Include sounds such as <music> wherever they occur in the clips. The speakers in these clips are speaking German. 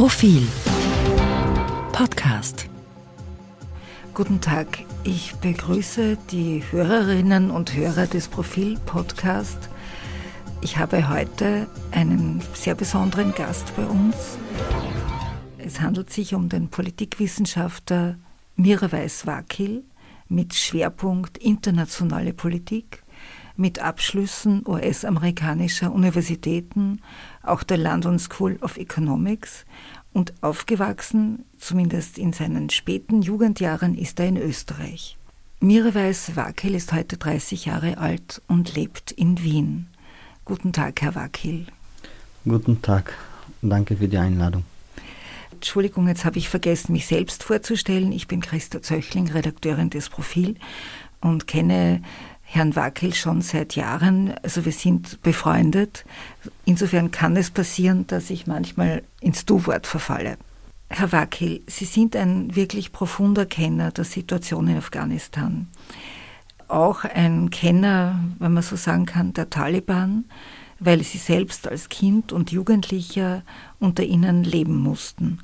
Profil Podcast. Guten Tag, ich begrüße die Hörerinnen und Hörer des Profil Podcast. Ich habe heute einen sehr besonderen Gast bei uns. Es handelt sich um den Politikwissenschaftler Mirwais Wakil mit Schwerpunkt internationale Politik mit Abschlüssen US-amerikanischer Universitäten, auch der London School of Economics und aufgewachsen, zumindest in seinen späten Jugendjahren, ist er in Österreich. Mirewais Wakil ist heute 30 Jahre alt und lebt in Wien. Guten Tag, Herr Wakil. Guten Tag, danke für die Einladung. Entschuldigung, jetzt habe ich vergessen, mich selbst vorzustellen. Ich bin Christa Zöchling, Redakteurin des Profil und kenne Herrn Wackel schon seit Jahren. Also wir sind befreundet. Insofern kann es passieren, dass ich manchmal ins Du-Wort verfalle. Herr Wackel, Sie sind ein wirklich profunder Kenner der Situation in Afghanistan. Auch ein Kenner, wenn man so sagen kann, der Taliban, weil Sie selbst als Kind und Jugendlicher unter ihnen leben mussten.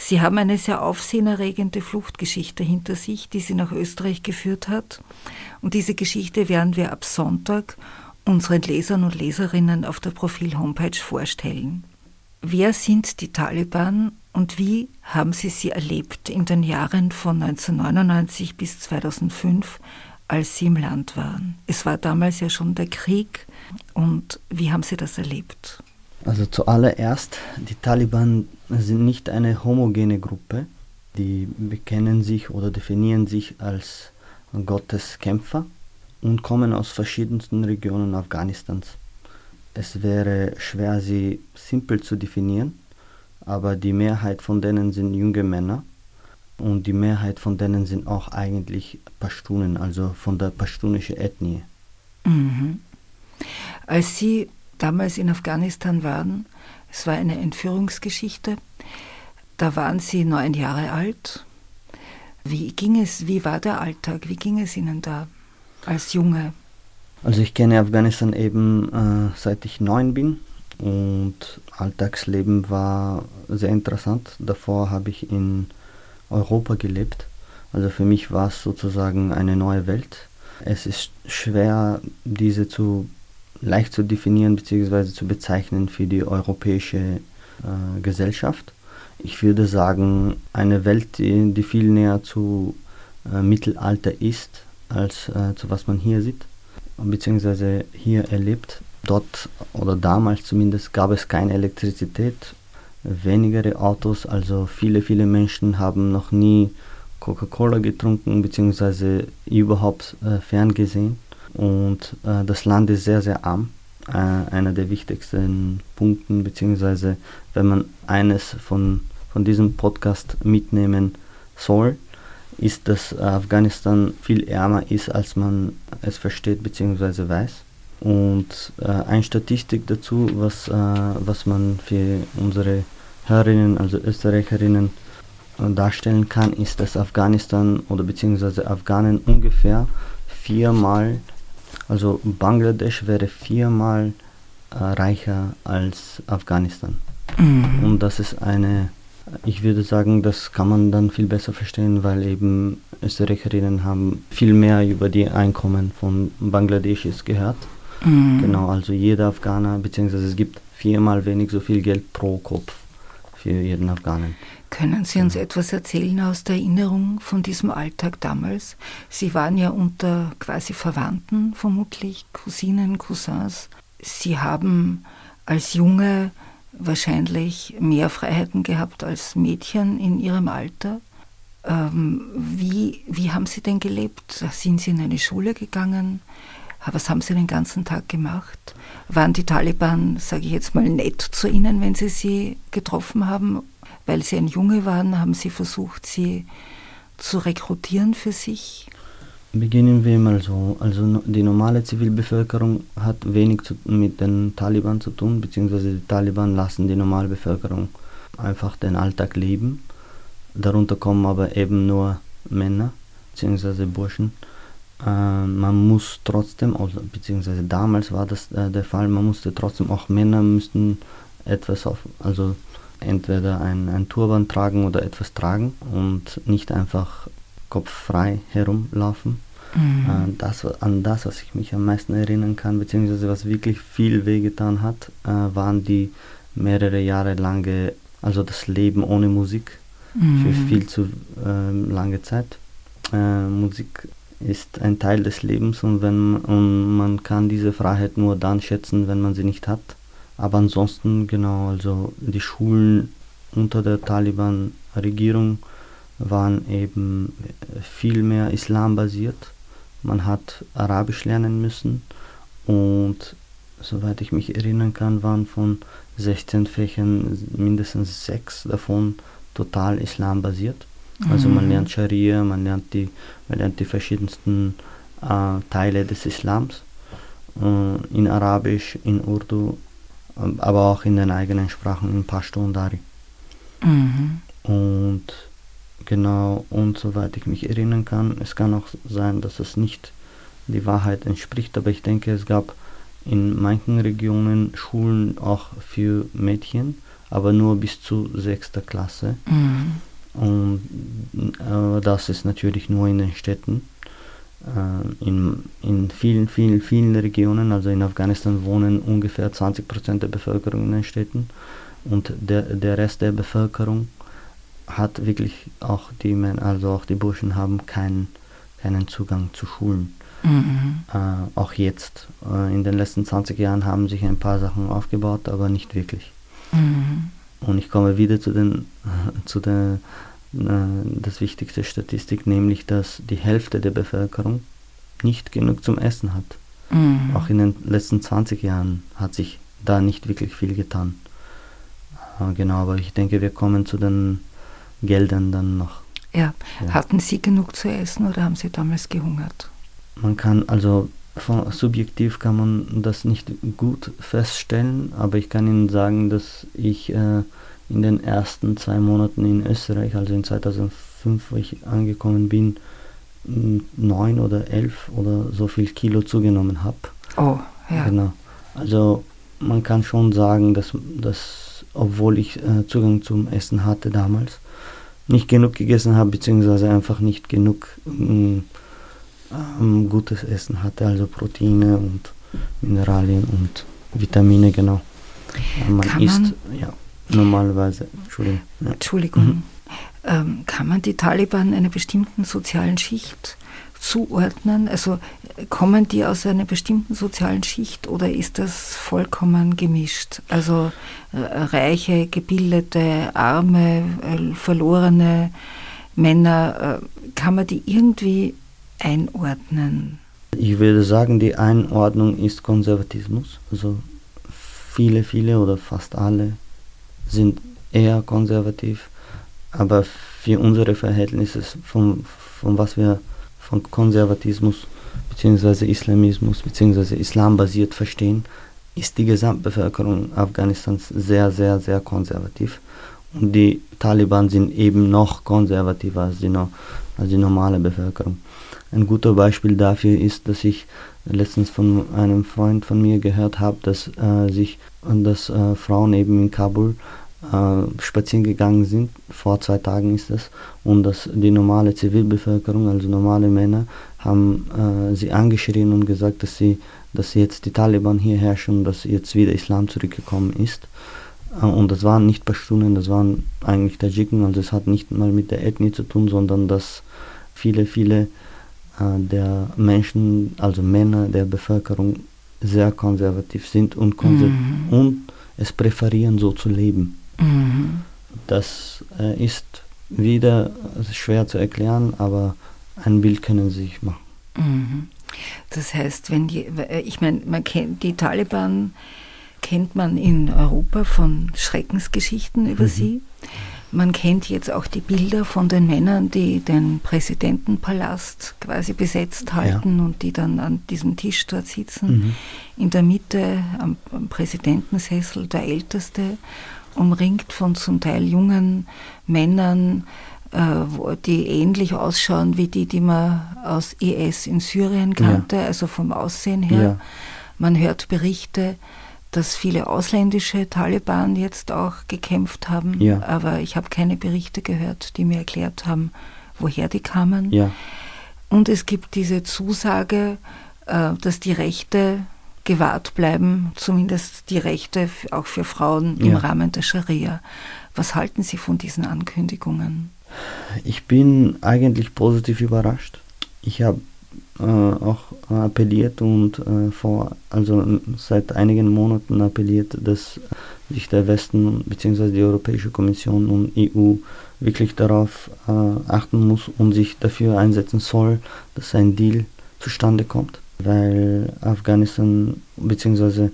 Sie haben eine sehr aufsehenerregende Fluchtgeschichte hinter sich, die Sie nach Österreich geführt hat. Und diese Geschichte werden wir ab Sonntag unseren Lesern und Leserinnen auf der Profil-Homepage vorstellen. Wer sind die Taliban und wie haben Sie sie erlebt in den Jahren von 1999 bis 2005, als Sie im Land waren? Es war damals ja schon der Krieg und wie haben Sie das erlebt? Also zuallererst, die Taliban sind nicht eine homogene Gruppe. Die bekennen sich oder definieren sich als Gotteskämpfer und kommen aus verschiedensten Regionen Afghanistans. Es wäre schwer, sie simpel zu definieren, aber die Mehrheit von denen sind junge Männer und die Mehrheit von denen sind auch eigentlich Pashtunen, also von der pashtunischen Ethnie. Mhm. Als Sie damals in Afghanistan waren. Es war eine Entführungsgeschichte. Da waren Sie neun Jahre alt. Wie ging es, wie war der Alltag, wie ging es Ihnen da als Junge? Also ich kenne Afghanistan eben äh, seit ich neun bin und Alltagsleben war sehr interessant. Davor habe ich in Europa gelebt. Also für mich war es sozusagen eine neue Welt. Es ist schwer, diese zu leicht zu definieren bzw. zu bezeichnen für die europäische äh, Gesellschaft. Ich würde sagen, eine Welt, die, die viel näher zu äh, Mittelalter ist, als äh, zu was man hier sieht, bzw. hier erlebt. Dort oder damals zumindest gab es keine Elektrizität, wenigere Autos, also viele, viele Menschen haben noch nie Coca-Cola getrunken bzw. überhaupt äh, ferngesehen und äh, das Land ist sehr, sehr arm. Äh, einer der wichtigsten Punkte, beziehungsweise wenn man eines von, von diesem Podcast mitnehmen soll, ist, dass Afghanistan viel ärmer ist, als man es versteht bzw. weiß. Und äh, eine Statistik dazu, was, äh, was man für unsere Hörerinnen, also Österreicherinnen, äh, darstellen kann, ist, dass Afghanistan oder beziehungsweise Afghanen ungefähr viermal also Bangladesch wäre viermal äh, reicher als Afghanistan. Mhm. Und das ist eine, ich würde sagen, das kann man dann viel besser verstehen, weil eben Österreicherinnen haben viel mehr über die Einkommen von Bangladeschis gehört. Mhm. Genau, also jeder Afghaner, beziehungsweise es gibt viermal wenig so viel Geld pro Kopf für jeden Afghanen. Können Sie uns etwas erzählen aus der Erinnerung von diesem Alltag damals? Sie waren ja unter quasi Verwandten, vermutlich Cousinen, Cousins. Sie haben als Junge wahrscheinlich mehr Freiheiten gehabt als Mädchen in ihrem Alter. Ähm, wie, wie haben Sie denn gelebt? Sind Sie in eine Schule gegangen? Was haben Sie den ganzen Tag gemacht? Waren die Taliban, sage ich jetzt mal, nett zu Ihnen, wenn Sie sie getroffen haben? Weil Sie ein Junge waren, haben Sie versucht, sie zu rekrutieren für sich? Beginnen wir mal so. Also die normale Zivilbevölkerung hat wenig zu, mit den Taliban zu tun, beziehungsweise die Taliban lassen die normale Bevölkerung einfach den Alltag leben. Darunter kommen aber eben nur Männer beziehungsweise Burschen. Äh, man muss trotzdem, beziehungsweise damals war das äh, der Fall, man musste trotzdem, auch Männer müssten etwas auf, also entweder ein, ein Turban tragen oder etwas tragen und nicht einfach kopffrei herumlaufen. Mhm. Äh, das, an das, was ich mich am meisten erinnern kann, beziehungsweise was wirklich viel wehgetan hat, äh, waren die mehrere Jahre lange, also das Leben ohne Musik mhm. für viel zu äh, lange Zeit. Äh, Musik ist ein Teil des Lebens und, wenn, und man kann diese Freiheit nur dann schätzen, wenn man sie nicht hat. Aber ansonsten, genau, also die Schulen unter der Taliban-Regierung waren eben viel mehr islambasiert. Man hat Arabisch lernen müssen und soweit ich mich erinnern kann, waren von 16 Fächern mindestens sechs davon total islambasiert. Also man mhm. lernt Scharia, man lernt die, man lernt die verschiedensten äh, Teile des Islams äh, in Arabisch, in Urdu, aber auch in den eigenen Sprachen, in Pashto und Dari. Mhm. Und genau, und soweit ich mich erinnern kann, es kann auch sein, dass es nicht die Wahrheit entspricht, aber ich denke, es gab in manchen Regionen Schulen auch für Mädchen, aber nur bis zu sechster Klasse. Mhm. Und äh, das ist natürlich nur in den Städten. Äh, in, in vielen, vielen, vielen Regionen, also in Afghanistan wohnen ungefähr 20 Prozent der Bevölkerung in den Städten und der, der Rest der Bevölkerung hat wirklich auch die Männer, also auch die Burschen haben keinen, keinen Zugang zu Schulen. Mhm. Äh, auch jetzt. Äh, in den letzten 20 Jahren haben sich ein paar Sachen aufgebaut, aber nicht wirklich. Mhm. Und ich komme wieder zu den, <laughs> zu äh, das wichtigste Statistik, nämlich, dass die Hälfte der Bevölkerung nicht genug zum Essen hat. Mhm. Auch in den letzten 20 Jahren hat sich da nicht wirklich viel getan. Äh, genau, aber ich denke, wir kommen zu den Geldern dann noch. Ja. ja. Hatten Sie genug zu essen oder haben Sie damals gehungert? Man kann also von, subjektiv kann man das nicht gut feststellen, aber ich kann Ihnen sagen, dass ich äh, in den ersten zwei Monaten in Österreich, also in 2005, wo ich angekommen bin, neun oder elf oder so viel Kilo zugenommen habe. Oh, ja. Genau. Also man kann schon sagen, dass, dass obwohl ich äh, Zugang zum Essen hatte damals, nicht genug gegessen habe, beziehungsweise einfach nicht genug äh, ähm, gutes Essen hatte, also Proteine und Mineralien und Vitamine, genau. Man kann isst, man, ja, normalerweise, Entschuldigung. Ja. Entschuldigung. Mhm. Ähm, kann man die Taliban einer bestimmten sozialen Schicht zuordnen? Also kommen die aus einer bestimmten sozialen Schicht oder ist das vollkommen gemischt? Also äh, reiche, gebildete, arme, äh, verlorene Männer, äh, kann man die irgendwie einordnen? Ich würde sagen, die Einordnung ist Konservatismus. Also viele, viele oder fast alle sind eher konservativ, aber für unsere Verhältnisse, von, von was wir von Konservatismus bzw. Islamismus bzw. Islam basiert verstehen, ist die Gesamtbevölkerung Afghanistans sehr, sehr, sehr konservativ. Und die Taliban sind eben noch konservativer als die, als die normale Bevölkerung. Ein guter Beispiel dafür ist, dass ich letztens von einem Freund von mir gehört habe, dass äh, sich dass äh, Frauen eben in Kabul äh, spazieren gegangen sind, vor zwei Tagen ist das, und dass die normale Zivilbevölkerung, also normale Männer, haben äh, sie angeschrien und gesagt, dass sie, dass jetzt die Taliban hier herrschen und dass jetzt wieder Islam zurückgekommen ist. Äh, und das waren nicht Pashtunen, das waren eigentlich Tadschiken, also es hat nicht mal mit der Ethnie zu tun, sondern dass viele, viele äh, der Menschen, also Männer der Bevölkerung, sehr konservativ sind und, konser mhm. und es präferieren, so zu leben. Mhm. Das äh, ist wieder schwer zu erklären, aber ein Bild können Sie sich machen. Mhm. Das heißt, wenn die, äh, ich meine, man kennt die Taliban kennt man in Europa von Schreckensgeschichten über mhm. sie. Man kennt jetzt auch die Bilder von den Männern, die den Präsidentenpalast quasi besetzt halten ja. und die dann an diesem Tisch dort sitzen. Mhm. In der Mitte am, am, Präsidentensessel der Älteste, umringt von zum Teil jungen Männern, äh, die ähnlich ausschauen wie die, die man aus IS in Syrien kannte, ja. also vom Aussehen her. Ja. Man hört Berichte, dass viele ausländische Taliban jetzt auch gekämpft haben, ja. aber ich habe keine Berichte gehört, die mir erklärt haben, woher die kamen. Und es gibt diese Zusage, äh, dass die Rechte gewahrt bleiben, zumindest die Rechte auch für Frauen im Rahmen der Scharia. Was halten Sie von diesen Ankündigungen? Ich bin eigentlich positiv überrascht. Ich habe äh, auch appelliert und äh, vor, also seit einigen Monaten appelliert, dass sich der Westen bzw. die Europäische Kommission und EU wirklich darauf äh, achten muss und sich dafür einsetzen soll, dass ein Deal zustande kommt. Weil Afghanistan bzw.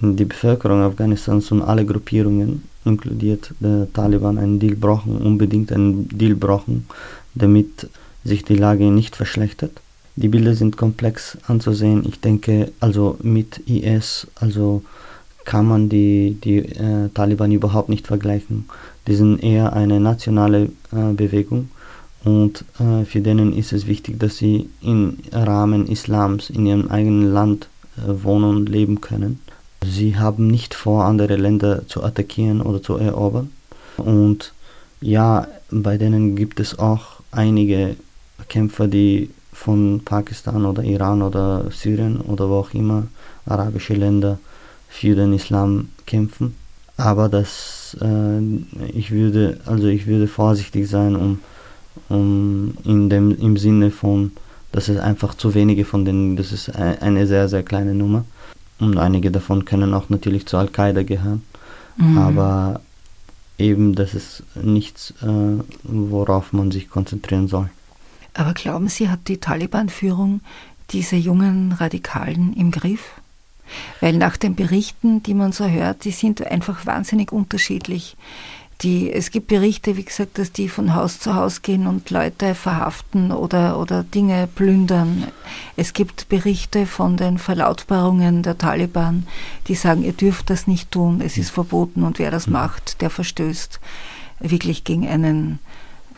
die Bevölkerung Afghanistans und alle Gruppierungen, inkludiert der Taliban, einen Deal brauchen, unbedingt einen Deal brauchen, damit sich die Lage nicht verschlechtert. Die Bilder sind komplex anzusehen. Ich denke, also mit IS, also kann man die, die äh, Taliban überhaupt nicht vergleichen. Die sind eher eine nationale äh, Bewegung und äh, für denen ist es wichtig, dass sie im Rahmen Islams in ihrem eigenen Land äh, wohnen und leben können. Sie haben nicht vor, andere Länder zu attackieren oder zu erobern. Und ja, bei denen gibt es auch einige Kämpfer, die von Pakistan oder Iran oder Syrien oder wo auch immer arabische Länder für den Islam kämpfen. Aber das, äh, ich würde, also ich würde vorsichtig sein, um, um in dem, im Sinne von, dass es einfach zu wenige von denen, das ist eine sehr, sehr kleine Nummer. Und einige davon können auch natürlich zu Al-Qaida gehören. Mhm. Aber eben, das ist nichts, äh, worauf man sich konzentrieren soll. Aber glauben Sie, hat die Taliban-Führung diese jungen Radikalen im Griff? Weil nach den Berichten, die man so hört, die sind einfach wahnsinnig unterschiedlich. Die, es gibt Berichte, wie gesagt, dass die von Haus zu Haus gehen und Leute verhaften oder, oder Dinge plündern. Es gibt Berichte von den Verlautbarungen der Taliban, die sagen, ihr dürft das nicht tun, es ist verboten und wer das mhm. macht, der verstößt wirklich gegen einen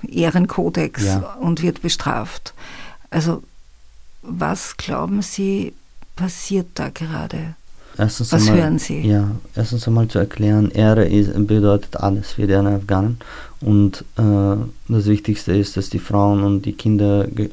Ehrenkodex ja. und wird bestraft. Also was glauben Sie, passiert da gerade? Erstens Was einmal, hören Sie? Ja, erstens einmal zu erklären, Ehre ist, bedeutet alles für die Afghanen. Und äh, das Wichtigste ist, dass die Frauen und die Kinder äh,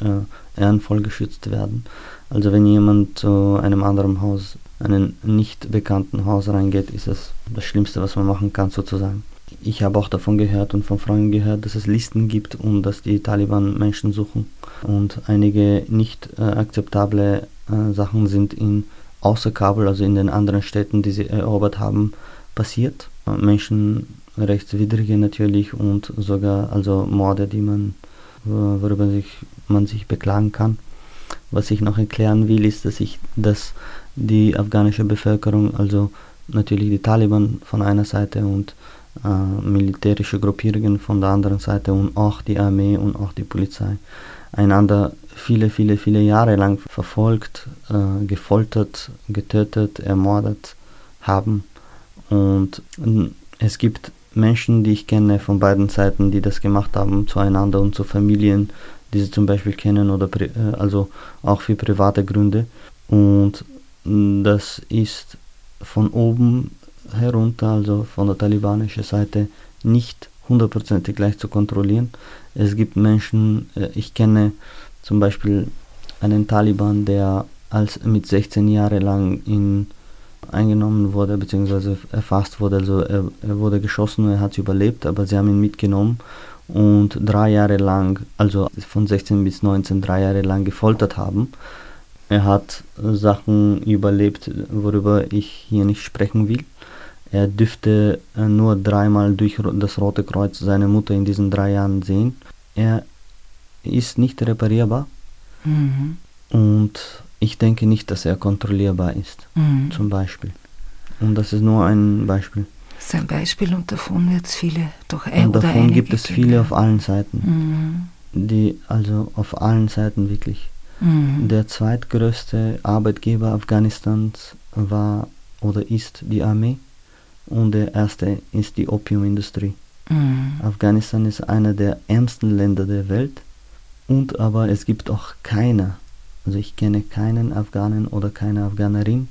ehrenvoll geschützt werden. Also wenn jemand zu einem anderen Haus, einem nicht bekannten Haus reingeht, ist das das Schlimmste, was man machen kann, sozusagen. Ich habe auch davon gehört und von Freunden gehört, dass es Listen gibt und dass die Taliban Menschen suchen. Und einige nicht äh, akzeptable äh, Sachen sind in außer Kabul, also in den anderen Städten, die sie erobert haben, passiert. Menschenrechtswidrige natürlich und sogar also Morde, die man, worüber sich, man sich beklagen kann. Was ich noch erklären will, ist, dass ich, dass die afghanische Bevölkerung, also natürlich die Taliban von einer Seite und äh, militärische Gruppierungen von der anderen Seite und auch die Armee und auch die Polizei einander viele, viele, viele Jahre lang verfolgt, äh, gefoltert, getötet, ermordet haben. Und es gibt Menschen, die ich kenne von beiden Seiten, die das gemacht haben zueinander und zu Familien, die sie zum Beispiel kennen oder äh, also auch für private Gründe. Und das ist von oben herunter, also von der talibanischen Seite, nicht hundertprozentig gleich zu kontrollieren. Es gibt Menschen, äh, ich kenne zum Beispiel einen Taliban, der als mit 16 Jahren lang in, eingenommen wurde, beziehungsweise erfasst wurde. Also er, er wurde geschossen, er hat überlebt, aber sie haben ihn mitgenommen und drei Jahre lang, also von 16 bis 19, drei Jahre lang gefoltert haben. Er hat Sachen überlebt, worüber ich hier nicht sprechen will. Er dürfte nur dreimal durch das Rote Kreuz seine Mutter in diesen drei Jahren sehen. Er ist nicht reparierbar. Mhm. Und ich denke nicht, dass er kontrollierbar ist, mhm. zum Beispiel. Und das ist nur ein Beispiel. Das ist ein Beispiel und davon wird es viele doch ein Und davon gibt es viele geben. auf allen Seiten. Mhm. Die, also auf allen Seiten wirklich. Mhm. Der zweitgrößte Arbeitgeber Afghanistans war oder ist die Armee und der erste ist die Opiumindustrie. Mhm. Afghanistan ist einer der ärmsten Länder der Welt und aber es gibt auch keine, also ich kenne keinen Afghanen oder keine Afghanerin,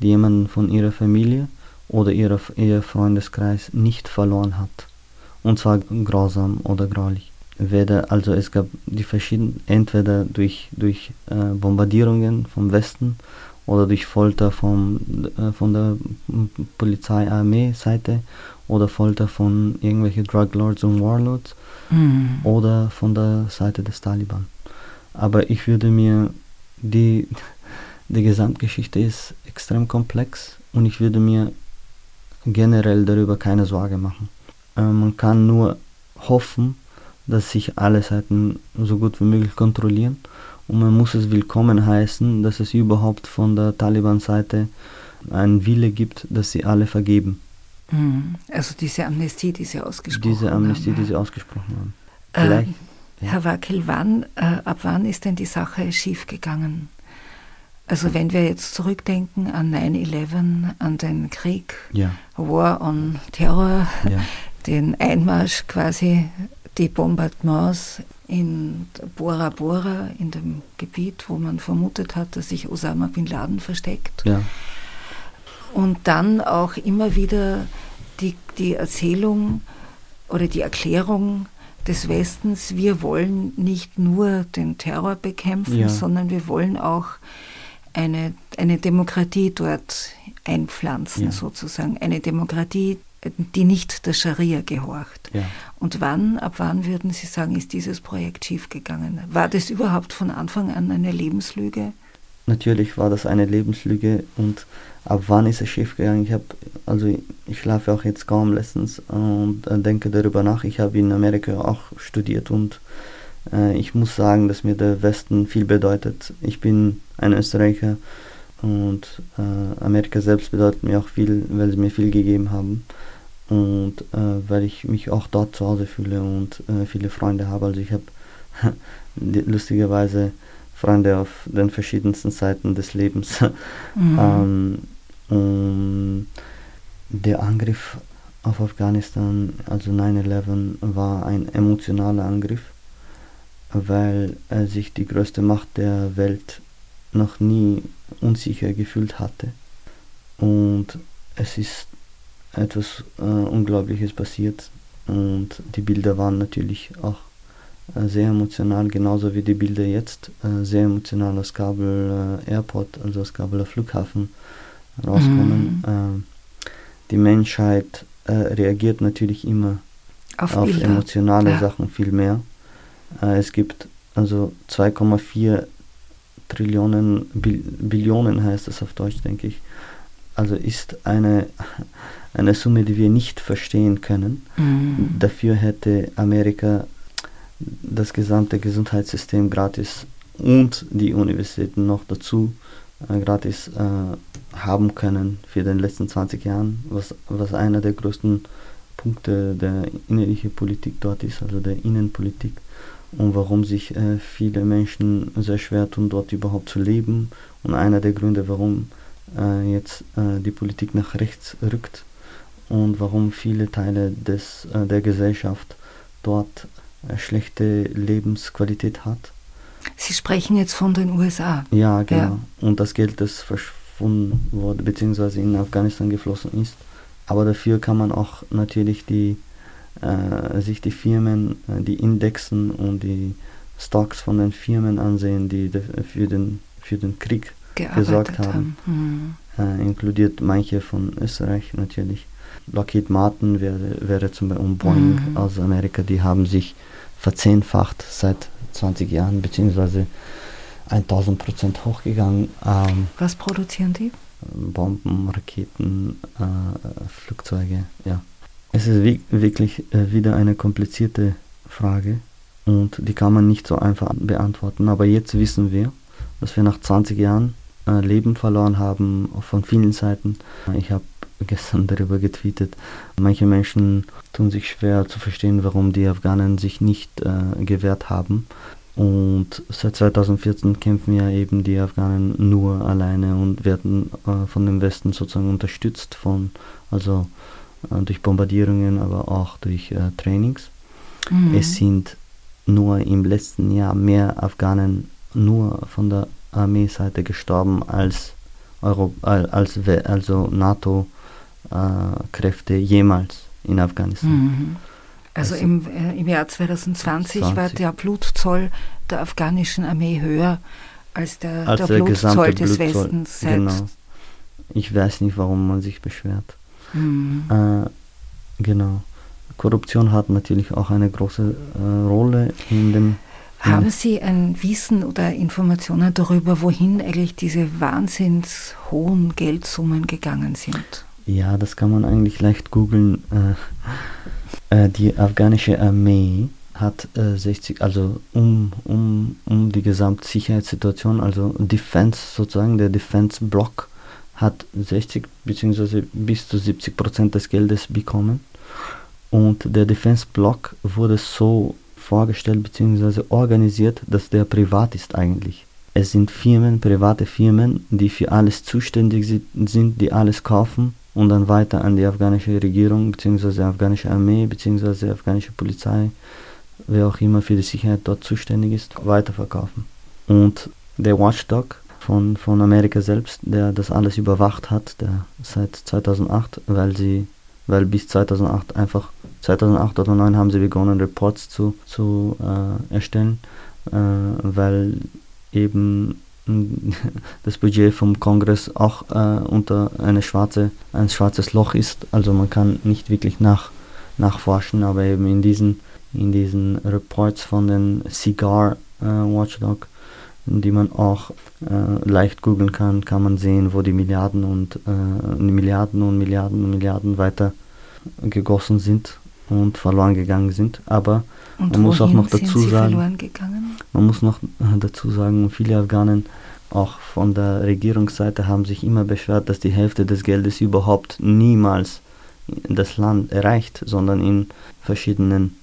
die jemanden von ihrer Familie oder ihrer, ihr Freundeskreis nicht verloren hat. Und zwar grausam oder graulich. Weder, also es gab die verschiedenen, entweder durch, durch äh, Bombardierungen vom Westen oder durch Folter vom, äh, von der Polizei-Armee-Seite oder Folter von irgendwelchen Drug Lords und Warlords mhm. oder von der Seite des Taliban. Aber ich würde mir die, die Gesamtgeschichte ist extrem komplex und ich würde mir generell darüber keine Sorge machen. Äh, man kann nur hoffen, dass sich alle Seiten so gut wie möglich kontrollieren und man muss es willkommen heißen, dass es überhaupt von der Taliban-Seite einen Wille gibt, dass sie alle vergeben. Mhm. Also diese Amnestie, die Sie ausgesprochen haben. Diese Amnestie, haben, die Sie ausgesprochen haben. Äh, Herr Wackel, wann, äh, ab wann ist denn die Sache schiefgegangen? Also wenn wir jetzt zurückdenken an 9-11, an den Krieg, ja. War on Terror, ja. <laughs> den Einmarsch quasi, die Bombardements in Bora Bora, in dem Gebiet, wo man vermutet hat, dass sich Osama bin Laden versteckt. Ja. Und dann auch immer wieder die, die Erzählung oder die Erklärung des Westens, wir wollen nicht nur den Terror bekämpfen, ja. sondern wir wollen auch eine, eine Demokratie dort einpflanzen, ja. sozusagen. Eine Demokratie, die nicht der Scharia gehorcht. Ja. Und wann, ab wann würden Sie sagen, ist dieses Projekt schiefgegangen? War das überhaupt von Anfang an eine Lebenslüge? Natürlich war das eine Lebenslüge und ab wann ist es schiefgegangen? Ich habe, also ich schlafe auch jetzt kaum letztens und äh, denke darüber nach. Ich habe in Amerika auch studiert und äh, ich muss sagen, dass mir der Westen viel bedeutet. Ich bin ein Österreicher und äh, Amerika selbst bedeutet mir auch viel, weil sie mir viel gegeben haben und äh, weil ich mich auch dort zu Hause fühle und äh, viele Freunde habe. Also ich habe <laughs> lustigerweise Freunde auf den verschiedensten Seiten des Lebens. Mhm. ähm, und der Angriff auf Afghanistan, also 9-11, war ein emotionaler Angriff weil er sich die größte Macht der Welt noch nie unsicher gefühlt hatte. Und es ist etwas äh, Unglaubliches passiert und die Bilder waren natürlich auch äh, sehr emotional, genauso wie die Bilder jetzt äh, sehr emotional aus Kabul äh, Airport, also aus Kabuler Flughafen rauskommen. Mhm. die Menschheit äh, reagiert natürlich immer auf, auf emotionale ja. Sachen viel mehr. Äh, es gibt also 2,4 Trillionen, Bil Billionen heißt das auf Deutsch, denke ich. Also ist eine, <laughs> eine Summe, die wir nicht verstehen können. Mhm. Dafür hätte Amerika das gesamte Gesundheitssystem gratis und die Universitäten noch dazu äh, gratis äh, haben können für den letzten 20 Jahren, was, was einer der größten Punkte der innerlichen Politik dort ist, also der Innenpolitik und warum sich äh, viele Menschen sehr schwer tun, dort überhaupt zu leben. Und einer der Gründe, warum äh, jetzt äh, die Politik nach rechts rückt und warum viele Teile des, äh, der Gesellschaft dort äh, schlechte Lebensqualität hat. Sie sprechen jetzt von den USA. Ja, genau. Ja. Und das Geld, das verschwunden wurde, beziehungsweise in Afghanistan geflossen ist. Aber dafür kann man auch natürlich die äh, sich die Firmen, äh, die Indexen und die Stocks von den Firmen ansehen, die für den, für den Krieg gesorgt haben. haben. Mhm. Äh, inkludiert manche von Österreich natürlich. Lockheed Martin wäre, wäre zum Beispiel und Boeing mhm. aus Amerika, die haben sich verzehnfacht seit 20 Jahren, beziehungsweise 1000 Prozent hochgegangen. Ähm, Was produzieren die? Bomben, Raketen, äh, Flugzeuge, ja. Es ist wirklich äh, wieder eine komplizierte Frage und die kann man nicht so einfach beantworten. Aber jetzt wissen wir, dass wir nach 20 Jahren äh, Leben verloren haben von vielen Seiten. Ich habe gestern darüber getweetet. Manche Menschen tun sich schwer zu verstehen, warum die Afghanen sich nicht äh, gewehrt haben. Und seit 2014 kämpfen ja eben die Afghanen nur alleine und werden äh, von dem Westen sozusagen unterstützt von, also äh, durch Bombardierungen, aber auch durch äh, Trainings. Mhm. Es sind nur im letzten Jahr mehr Afghanen nur von der Armeeseite gestorben als Euro, als, also NATO-Kräfte jemals in Afghanistan. Mhm. Also, also im, äh, im Jahr 2020 20. war der Blutzoll der afghanischen Armee höher als der, als der, der Blutzoll des Blutzoll, Westens. genau. Ich weiß nicht, warum man sich beschwert. Mhm. Äh, genau. Korruption hat natürlich auch eine große äh, Rolle in dem. Haben Sie ein Wissen oder Informationen darüber, wohin eigentlich diese wahnsinns hohen Geldsummen gegangen sind? Ja, das kann man eigentlich leicht googeln. Äh, äh, die afghanische Armee hat äh, 60, also um, um, um die Gesamtsicherheitssituation, also Defense sozusagen, der Defense-Block hat 60 bzw. bis zu 70 Prozent des Geldes bekommen. Und der Defense-Block wurde so vorgestellt bzw. organisiert, dass der privat ist eigentlich. Es sind Firmen, private Firmen, die für alles zuständig sind, die alles kaufen und dann weiter an die afghanische Regierung bzw. afghanische Armee bzw. afghanische Polizei, wer auch immer für die Sicherheit dort zuständig ist, weiterverkaufen. Und der Watchdog von, von Amerika selbst, der das alles überwacht hat, der seit 2008, weil sie weil bis 2008 einfach 2008 oder 2009 haben sie begonnen Reports zu, zu äh, erstellen, äh, weil eben das Budget vom Kongress auch äh, unter eine schwarze, ein schwarzes Loch ist. Also man kann nicht wirklich nach, nachforschen, aber eben in diesen, in diesen Reports von den Cigar äh, Watchdog, die man auch äh, leicht googeln kann, kann man sehen, wo die Milliarden und äh, Milliarden und Milliarden und Milliarden weiter gegossen sind und verloren gegangen sind. Aber und man muss auch noch dazu sagen, man muss noch dazu sagen, viele Afghanen auch von der Regierungsseite haben sich immer beschwert, dass die Hälfte des Geldes überhaupt niemals das Land erreicht, sondern in verschiedenen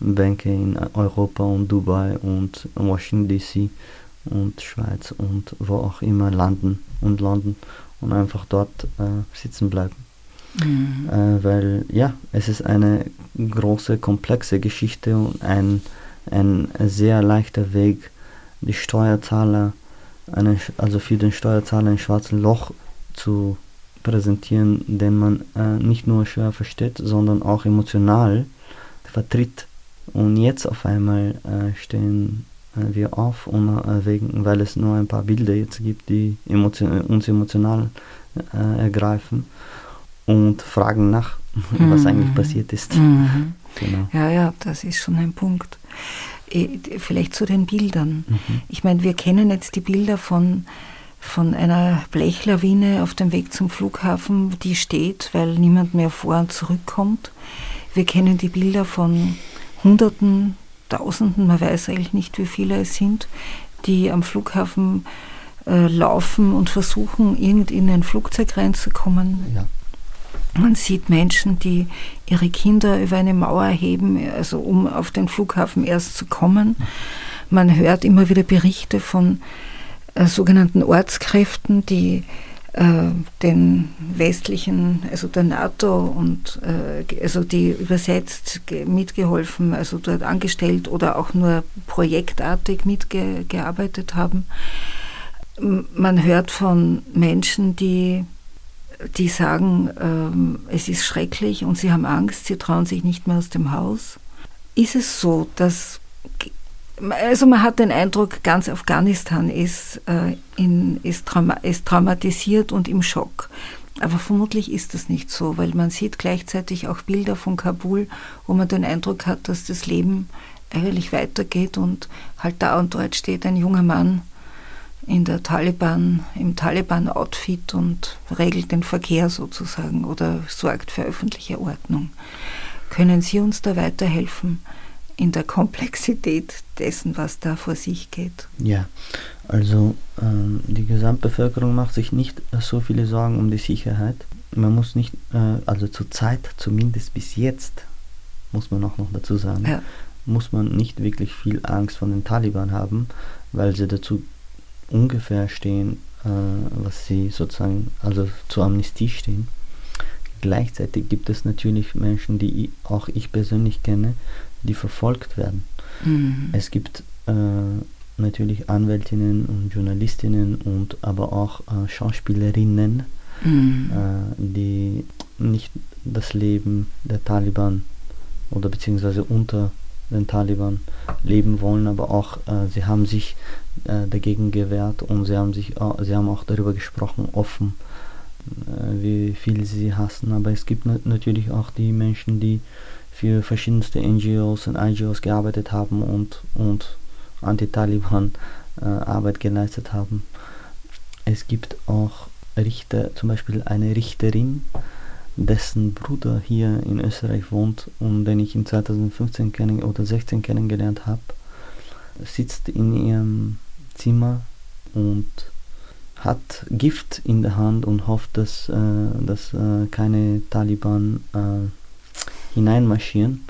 Bänke in Europa und Dubai und Washington DC und Schweiz und wo auch immer landen und landen und einfach dort äh, sitzen bleiben. Mhm. Äh, weil ja, es ist eine große, komplexe Geschichte und ein, ein sehr leichter Weg, die Steuerzahler, eine, also für den Steuerzahler ein schwarzes Loch zu präsentieren, den man äh, nicht nur schwer versteht, sondern auch emotional vertritt. Und jetzt auf einmal äh, stehen äh, wir auf, und, wegen, weil es nur ein paar Bilder jetzt gibt, die emotion uns emotional äh, ergreifen und fragen nach, mhm. <laughs> was eigentlich passiert ist. Mhm. Genau. Ja, ja, das ist schon ein Punkt. Vielleicht zu den Bildern. Mhm. Ich meine, wir kennen jetzt die Bilder von, von einer Blechlawine auf dem Weg zum Flughafen, die steht, weil niemand mehr vor und zurückkommt. Wir kennen die Bilder von Hunderten, Tausenden, man weiß eigentlich nicht, wie viele es sind, die am Flughafen äh, laufen und versuchen, irgendwie in ein Flugzeug reinzukommen. Ja. Man sieht Menschen, die ihre Kinder über eine Mauer heben, also um auf den Flughafen erst zu kommen. Man hört immer wieder Berichte von äh, sogenannten Ortskräften, die äh, den westlichen, also der NATO und äh, also die übersetzt mitgeholfen, also dort angestellt oder auch nur projektartig mitgearbeitet haben. Man hört von Menschen, die die sagen, ähm, es ist schrecklich und sie haben Angst, sie trauen sich nicht mehr aus dem Haus. Ist es so, dass, also man hat den Eindruck, ganz Afghanistan ist, äh, in, ist, trauma, ist traumatisiert und im Schock. Aber vermutlich ist das nicht so, weil man sieht gleichzeitig auch Bilder von Kabul, wo man den Eindruck hat, dass das Leben eigentlich weitergeht und halt da und dort steht ein junger Mann in der Taliban, im Taliban-Outfit und regelt den Verkehr sozusagen oder sorgt für öffentliche Ordnung. Können Sie uns da weiterhelfen in der Komplexität dessen, was da vor sich geht? Ja, also ähm, die Gesamtbevölkerung macht sich nicht so viele Sorgen um die Sicherheit. Man muss nicht, äh, also zur Zeit, zumindest bis jetzt, muss man auch noch dazu sagen, ja. muss man nicht wirklich viel Angst vor den Taliban haben, weil sie dazu ungefähr stehen, äh, was sie sozusagen, also zur Amnestie stehen. Gleichzeitig gibt es natürlich Menschen, die auch ich persönlich kenne, die verfolgt werden. Mhm. Es gibt äh, natürlich Anwältinnen und Journalistinnen und aber auch äh, Schauspielerinnen, mhm. äh, die nicht das Leben der Taliban oder beziehungsweise unter den Taliban leben wollen, aber auch äh, sie haben sich äh, dagegen gewehrt und sie haben sich auch, sie haben auch darüber gesprochen offen, äh, wie viel sie hassen. Aber es gibt natürlich auch die Menschen, die für verschiedenste NGOs und IGOs gearbeitet haben und, und Anti-Taliban äh, Arbeit geleistet haben. Es gibt auch Richter, zum Beispiel eine Richterin, dessen Bruder hier in Österreich wohnt und den ich in 2015 kennen oder 16 kennengelernt habe, sitzt in ihrem Zimmer und hat Gift in der Hand und hofft, dass, äh, dass äh, keine Taliban äh, hineinmarschieren,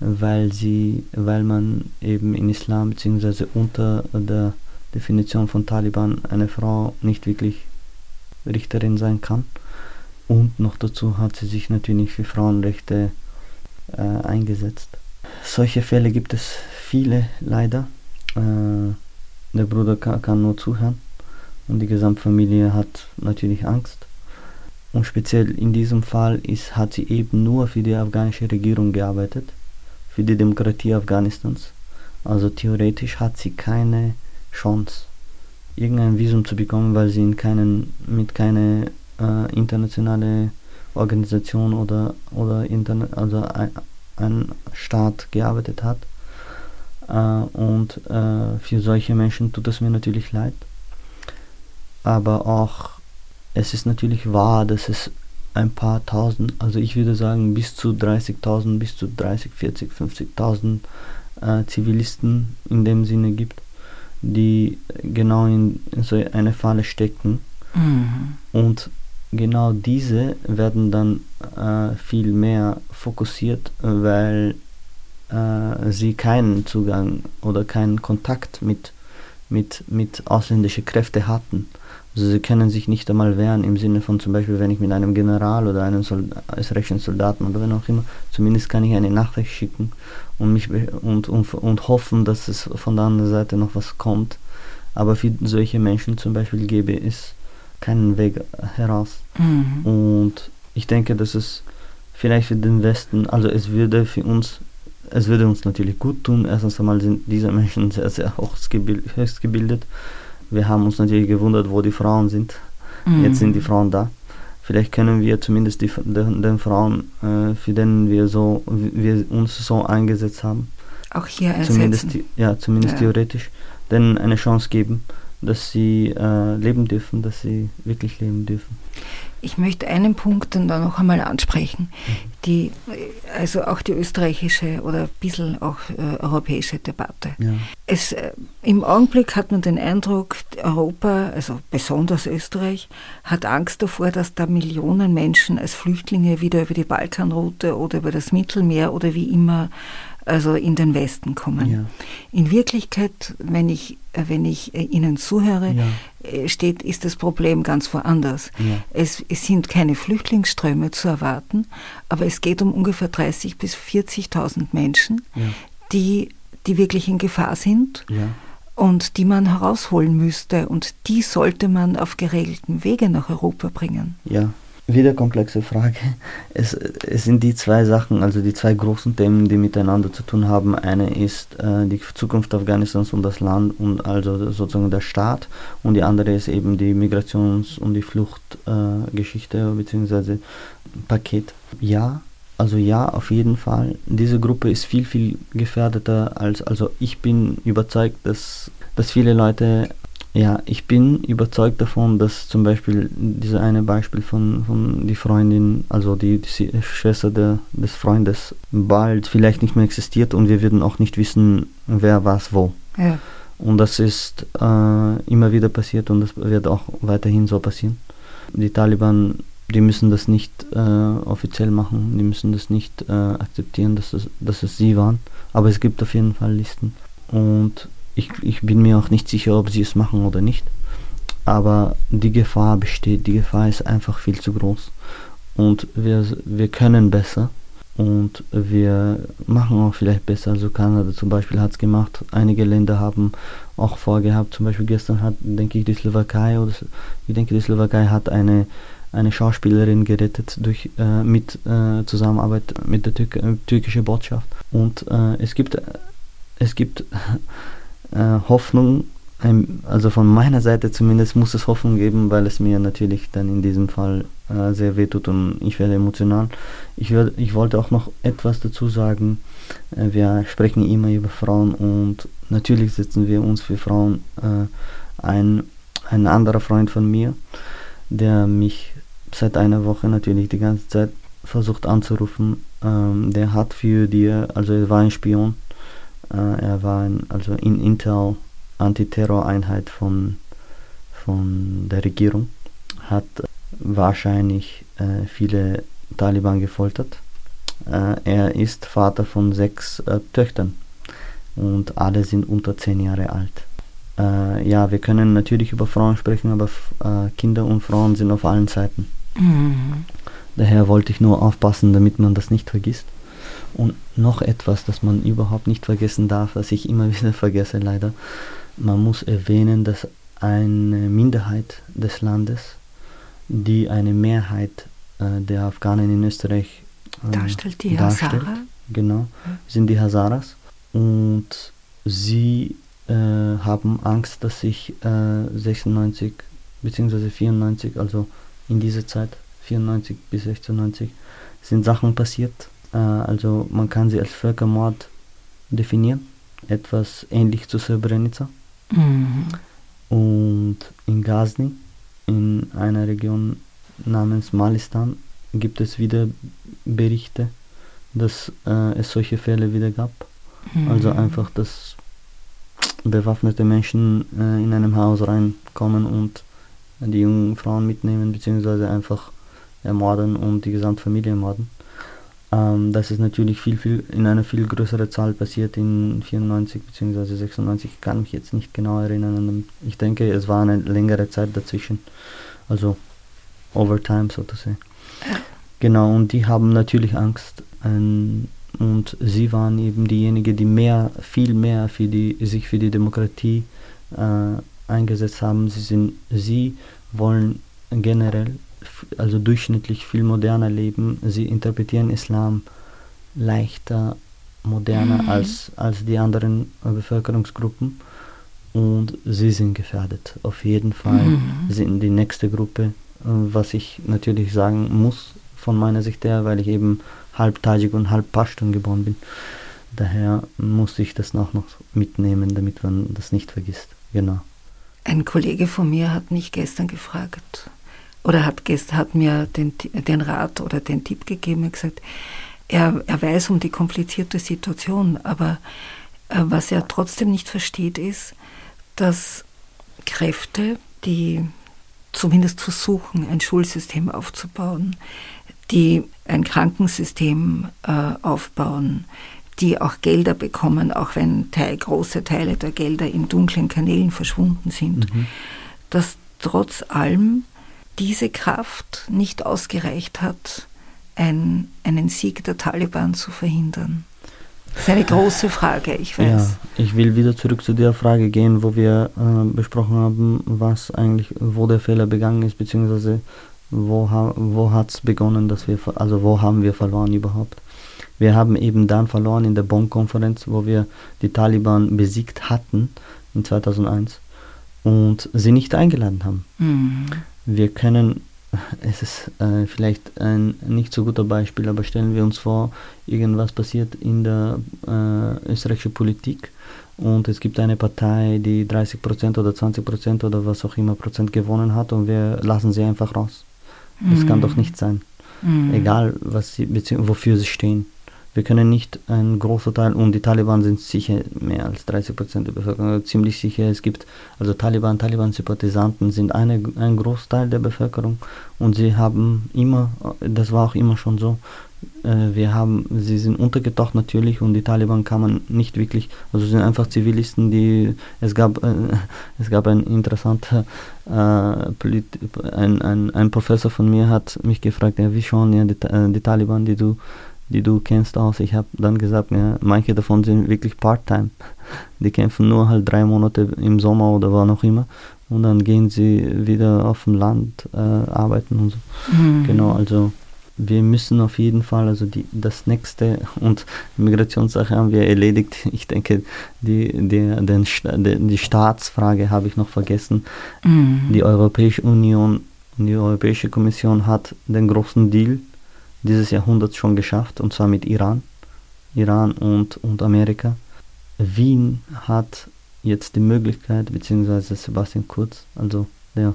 weil sie, weil man eben in Islam bzw. unter der Definition von Taliban eine Frau nicht wirklich Richterin sein kann. Und noch dazu hat sie sich natürlich für Frauenrechte äh, eingesetzt. Solche Fälle gibt es viele leider. Äh, der Bruder kann, nur zuhören und die Gesamtfamilie hat natürlich Angst. Und speziell in diesem Fall ist, hat sie eben nur für die afghanische Regierung gearbeitet, für die Demokratie Afghanistans. Also theoretisch hat sie keine Chance, irgendein Visum zu bekommen, weil sie in keinen, mit keiner äh, internationale Organisation oder, oder Internet, also ein, ein Staat gearbeitet hat. Äh, und äh, für solche Menschen tut es mir natürlich leid. Aber auch, es ist natürlich wahr, dass es ein paar tausend, also ich würde sagen bis zu 30.000, bis zu 30, 40, 50.000 äh, Zivilisten in dem Sinne gibt, die genau in so eine Falle stecken. Mhm. Und genau diese werden dann äh, viel mehr fokussiert, weil äh, sie keinen Zugang oder keinen Kontakt mit, mit, mit ausländischen Kräften hatten. Also sie können sich nicht einmal wehren im Sinne von zum Beispiel, wenn ich mit einem General oder einem österreichischen Soldaten oder wenn auch immer, zumindest kann ich eine Nachricht schicken und, mich und, und, und hoffen, dass es von der anderen Seite noch was kommt. Aber für solche Menschen zum Beispiel gäbe es keinen Weg heraus. Mhm. Und ich denke, dass es vielleicht für den Westen, also es würde für uns, es würde uns natürlich gut tun. Erstens einmal sind diese Menschen sehr, sehr höchst gebildet. Wir haben uns natürlich gewundert, wo die Frauen sind. Mhm. Jetzt sind die Frauen da. Vielleicht können wir zumindest die, den, den Frauen, äh, für denen wir so, wir uns so eingesetzt haben, auch hier ersetzen. Zumindest, ja, zumindest ja. theoretisch, denen eine Chance geben dass sie äh, leben dürfen, dass sie wirklich leben dürfen. Ich möchte einen Punkt dann da noch einmal ansprechen. Die, also auch die österreichische oder ein bisschen auch äh, europäische Debatte. Ja. Es, äh, Im Augenblick hat man den Eindruck, Europa, also besonders Österreich, hat Angst davor, dass da Millionen Menschen als Flüchtlinge wieder über die Balkanroute oder über das Mittelmeer oder wie immer also in den Westen kommen. Ja. In Wirklichkeit, wenn ich, äh, wenn ich äh, Ihnen zuhöre, ja. Äh, steht, ist das Problem ganz woanders. Ja. Es, es, sind keine Flüchtlingsströme zu erwarten, aber es geht um ungefähr 30.000 bis 40.000 Menschen, die, die wirklich in Gefahr sind und die man herausholen müsste und die sollte man auf geregelten Wege nach Europa bringen. Ja, wieder komplexe Frage. Es, es sind die zwei Sachen, also die zwei großen Themen, die miteinander zu tun haben. Eine ist äh, die Zukunft Afghanistans und das Land und also sozusagen der Staat und die andere ist eben die Migrations- und die Fluchtgeschichte äh, bzw. Paket. Ja, also ja, auf jeden Fall. Diese Gruppe ist viel, viel gefährdeter als, also ich bin überzeugt, dass, dass viele Leute ja, ich bin überzeugt davon, dass zum Beispiel dieses eine Beispiel von, von die Freundin, also die, die Schwester der, des Freundes, bald vielleicht nicht mehr existiert und wir würden auch nicht wissen, wer was wo. Ja. Und das ist äh, immer wieder passiert und das wird auch weiterhin so passieren. Die Taliban, die müssen das nicht äh, offiziell machen, die müssen das nicht äh, akzeptieren, dass es, dass es sie waren. Aber es gibt auf jeden Fall Listen. Und ich, ich bin mir auch nicht sicher, ob sie es machen oder nicht. Aber die Gefahr besteht, die Gefahr ist einfach viel zu groß. Und wir, wir können besser. und wir machen auch vielleicht besser. Also Kanada zum Beispiel hat es gemacht. Einige Länder haben auch vorgehabt. Zum Beispiel gestern hat, denke ich, die Slowakei oder ich denke, die Slowakei hat eine eine Schauspielerin gerettet durch äh, mit äh, Zusammenarbeit mit der Türk äh, türkischen Botschaft. Und äh, es gibt es gibt äh, Hoffnung also von meiner Seite zumindest muss es Hoffnung geben, weil es mir natürlich dann in diesem Fall äh, sehr wehtut und ich werde emotional. Ich, werd, ich wollte auch noch etwas dazu sagen. Äh, wir sprechen immer über Frauen und natürlich setzen wir uns für Frauen äh, ein. Ein anderer Freund von mir, der mich seit einer Woche natürlich die ganze Zeit versucht anzurufen, ähm, der hat für die, also er war ein Spion, er war ein, also in Intel Antiterroreinheit von, von der Regierung, hat wahrscheinlich äh, viele Taliban gefoltert. Äh, er ist Vater von sechs äh, Töchtern und alle sind unter zehn Jahre alt. Äh, ja, wir können natürlich über Frauen sprechen, aber äh, Kinder und Frauen sind auf allen Seiten. Mhm. Daher wollte ich nur aufpassen, damit man das nicht vergisst. Und noch etwas, das man überhaupt nicht vergessen darf, was ich immer <laughs> wieder vergesse leider. Man muss erwähnen, dass eine Minderheit des Landes, die eine Mehrheit äh, der Afghanen in Österreich äh, darstellt, die darstellt, Hazara. Genau, sind die Hazaras. Und sie äh, haben Angst, dass sich 96 bzw. 94, also in dieser Zeit, 94 bis 96, sind Sachen passiert. Äh, also man kann sie als Völkermord definieren, etwas ähnlich zu Srebrenica. Mhm. Und in Ghazni, in einer Region namens Malistan, gibt es wieder Berichte, dass äh, es solche Fälle wieder gab. Mhm. Also einfach, dass bewaffnete Menschen äh, in einem Haus reinkommen und die jungen Frauen mitnehmen, beziehungsweise einfach ermorden und die gesamte Familie ermorden. Ähm, das ist natürlich viel, viel in einer viel größeren Zahl passiert in 94 bzw. 96. Ich kann mich jetzt nicht genau erinnern. Ich denke, es war eine längere Zeit dazwischen. Also Overtime sozusagen. Genau, und die haben natürlich Angst. Ähm, und sie waren eben diejenigen, die mehr, viel mehr für die, sich für die Demokratie äh, eingesetzt haben. Sie, sind, sie wollen generell also durchschnittlich viel moderner leben. Sie interpretieren Islam leichter, moderner mhm. als, als die anderen Bevölkerungsgruppen und sie sind gefährdet. Auf jeden Fall mhm. sind die nächste Gruppe, äh, was ich natürlich sagen muss von meiner Sicht her, weil ich eben halb Tajik und halb Pashtun geboren bin. Daher muss ich das auch noch mitnehmen, damit man das nicht vergisst. Genau. Ein Kollege von mir hat mich gestern gefragt, oder hat, hat mir den, den Rat oder den Tipp gegeben und gesagt, er, er weiß um die komplizierte Situation, aber äh, was er trotzdem nicht versteht, ist, dass Kräfte, die zumindest versuchen, ein Schulsystem aufzubauen, die ein Krankensystem äh, aufbauen, die auch Gelder bekommen, auch wenn Teil, große Teile der Gelder in dunklen Kanälen verschwunden sind, mhm. dass trotz allem diese Kraft nicht ausgereicht hat, ein, einen Sieg der Taliban zu verhindern? Das ist eine große Frage, ich weiß. Ja, ich will wieder zurück zu der Frage gehen, wo wir äh, besprochen haben, was eigentlich, wo der Fehler begangen ist, beziehungsweise wo, ha, wo hat es begonnen, dass wir, also wo haben wir verloren überhaupt? Wir haben eben dann verloren in der Bonn-Konferenz, wo wir die Taliban besiegt hatten in 2001 und sie nicht eingeladen haben. Mhm wir können, es ist äh, vielleicht ein nicht so guter Beispiel, aber stellen wir uns vor, irgendwas passiert in der äh, österreichischen Politik und es gibt eine Partei, die 30% oder 20% oder was auch immer Prozent gewonnen hat und wir lassen sie einfach raus. Das mm. kann mhm. doch nicht sein. Mm. Egal, was sie, wofür sie stehen. Wir können nicht ein großer Teil, und die Taliban sind sicher mehr als 30 Prozent der Bevölkerung, also ziemlich sicher, es gibt, also Taliban, Taliban-Sympathisanten sind eine, ein Großteil der Bevölkerung und sie haben immer, das war auch immer schon so, äh, wir haben, sie sind untergetaucht natürlich und die Taliban kann man nicht wirklich, also sind einfach Zivilisten, die, es gab, äh, <laughs> es gab ein interessanter, äh, ein, ein, ein Professor von mir hat mich gefragt, ja, wie schauen ja die, äh, die Taliban, die du die du kennst aus. Ich habe dann gesagt, ja, manche davon sind wirklich Part-Time. Die kämpfen nur halt drei Monate im Sommer oder wann auch immer und dann gehen sie wieder auf dem Land äh, arbeiten und so. Mhm. Genau, also wir müssen auf jeden Fall, also die, das nächste <laughs> und Migrationssache haben wir erledigt. <laughs> Ich denke, die, die, den, die Staatsfrage habe ich noch vergessen. Mhm. Die Europäische Union und die Europäische Kommission hat den großen Deal dieses Jahrhunderts schon geschafft, und zwar mit Iran. Iran und, und Amerika. Wien hat jetzt die Möglichkeit, beziehungsweise Sebastian Kurz, also der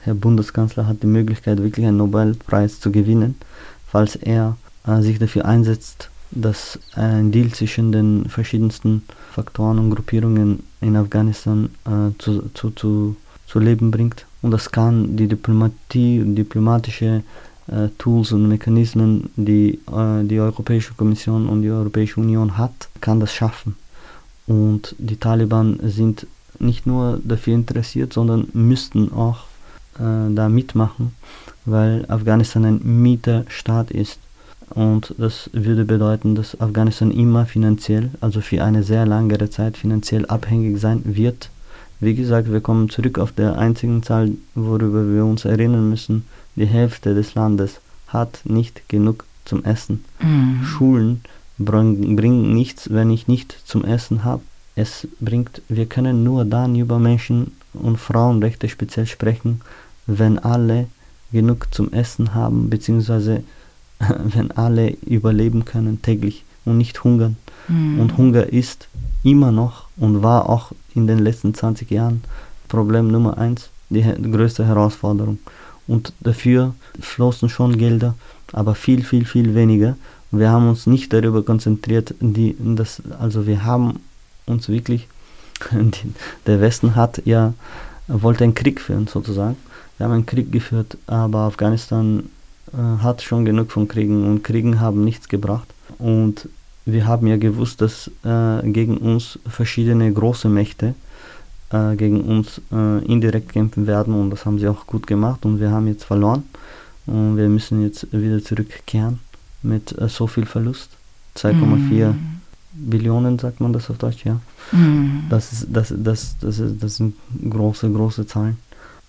Herr Bundeskanzler, hat die Möglichkeit, wirklich einen Nobelpreis zu gewinnen, falls er äh, sich dafür einsetzt, dass ein Deal zwischen den verschiedensten Faktoren und Gruppierungen in Afghanistan äh, zu, zu, zu, zu Leben bringt. Und das kann die Diplomatie und diplomatische Tools und Mechanismen, die äh, die Europäische Kommission und die Europäische Union hat, kann das schaffen. Und die Taliban sind nicht nur dafür interessiert, sondern müssten auch äh, da mitmachen, weil Afghanistan ein Mieterstaat ist. Und das würde bedeuten, dass Afghanistan immer finanziell, also für eine sehr langere Zeit finanziell abhängig sein wird. Wie gesagt, wir kommen zurück auf der einzigen Zahl, worüber wir uns erinnern müssen. Die Hälfte des Landes hat nicht genug zum Essen. Mhm. Schulen bringt nichts, wenn ich nicht zum Essen habe. Es bringt, wir können nur dann über Menschen- und Frauenrechte speziell sprechen, wenn alle genug zum Essen haben, beziehungsweise <laughs> wenn alle überleben können täglich und nicht hungern. Mhm. Und Hunger ist immer noch und war auch in den letzten 20 Jahren Problem Nummer eins, die größte Herausforderung. Und dafür flossen schon Gelder, aber viel, viel, viel weniger wir haben uns nicht darüber konzentriert, die, das, also wir haben uns wirklich, <laughs> die, der Westen hat ja, wollte einen Krieg führen sozusagen. Wir haben einen Krieg geführt, aber Afghanistan äh, hat schon genug von Kriegen und Kriegen haben nichts gebracht. Und wir haben ja gewusst, dass äh, gegen uns verschiedene große Mächte äh, gegen uns äh, indirekt kämpfen werden und das haben sie auch gut gemacht und wir haben jetzt verloren und wir müssen jetzt wieder zurückkehren mit äh, so viel Verlust. 2,4 mm. Billionen, sagt man das auf Deutsch, ja. Mm. Das, ist, das, das, das, ist, das sind große, große Zahlen.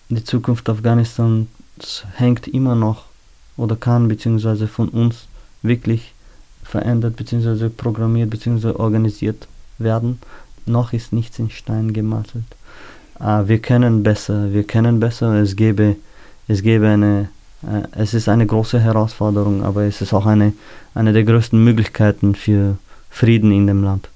Die Zukunft Afghanistans hängt immer noch oder kann beziehungsweise von uns wirklich verändert beziehungsweise programmiert beziehungsweise organisiert werden. Noch ist nichts in Stein gemeißelt. Äh, wir können besser, wir können besser. Es gäbe, es gäbe eine äh, es ist eine große Herausforderung, aber es ist auch eine, eine der größten Möglichkeiten für Frieden in dem Land.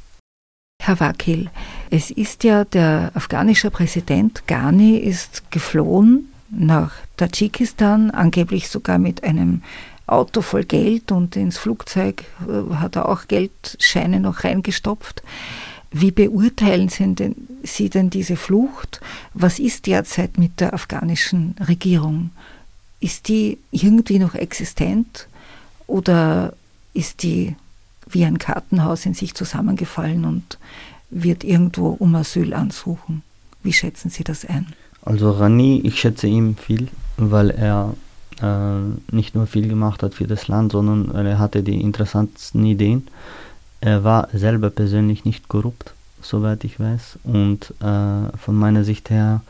Herr Wakil, es ist ja der afghanische Präsident Ghani ist geflohen nach Tadschikistan, angeblich sogar mit einem Auto voll Geld und ins Flugzeug äh, hat er auch Geldscheine noch reingestopft. Wie beurteilen Sie denn, Sie denn diese Flucht? Was ist derzeit mit der afghanischen Regierung? Ist die irgendwie noch existent oder ist die wie ein Kartenhaus in sich zusammengefallen und wird irgendwo um Asyl ansuchen? Wie schätzen Sie das ein? Also Rani, ich schätze ihm viel, weil er äh, nicht nur viel gemacht hat für das Land, sondern er hatte die interessantesten Ideen. Er war selber persönlich nicht korrupt, soweit ich weiß. Und äh, von meiner Sicht her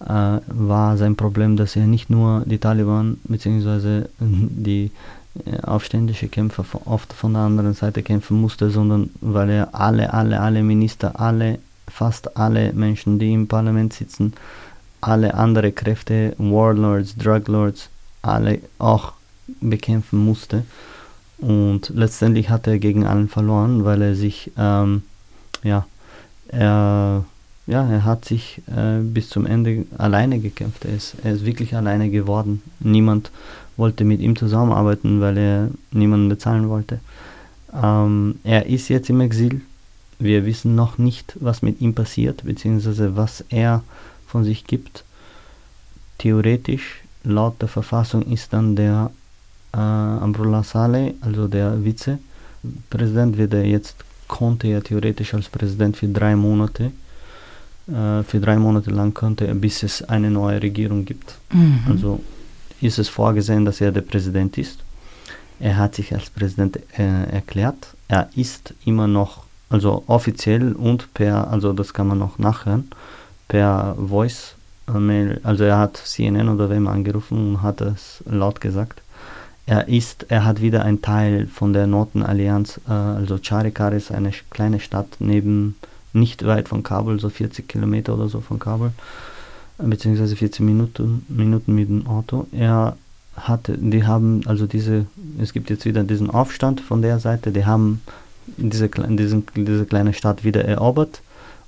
äh, war sein Problem, dass er nicht nur die Taliban bzw. <laughs> die äh, aufständische Kämpfer oft von der anderen Seite kämpfen musste, sondern weil er alle, alle, alle Minister, alle, fast alle Menschen, die im Parlament sitzen, alle andere Kräfte, Warlords, Druglords, alle auch bekämpfen musste. Und letztendlich hat er gegen allen verloren, weil er sich, ähm, ja, er ja, er hat sich äh, bis zum Ende alleine gekämpft. Er ist, er ist wirklich alleine geworden. Niemand wollte mit ihm zusammenarbeiten, weil er niemanden bezahlen wollte. Ähm, er ist jetzt im Exil. Wir wissen noch nicht, was mit ihm passiert, beziehungsweise was er von sich gibt. Theoretisch, laut der Verfassung, ist dann der äh, Amrullah Saleh, also der Vizepräsident, wird er jetzt, konnte er theoretisch als Präsident für drei Monate äh, für drei Monate lang könnte er, bis es eine neue Regierung gibt. Mhm. Also ist es vorgesehen, dass er der Präsident ist. Er hat sich als Präsident äh, erklärt. Er ist immer noch, also offiziell und per, also das kann man noch nachhören, per Voice Mail, also er hat CNN oder wem angerufen und hat es laut gesagt. Er ist, er hat wieder ein Teil von der Nordenallianz, äh, also Charikar ist eine kleine Stadt neben, nicht weit von Kabul, so 40 Kilometer oder so von Kabul, beziehungsweise 14 Minuten, Minuten mit dem Auto. Er hatte, die haben, also diese, es gibt jetzt wieder diesen Aufstand von der Seite, die haben diese, diesen, diese kleine Stadt wieder erobert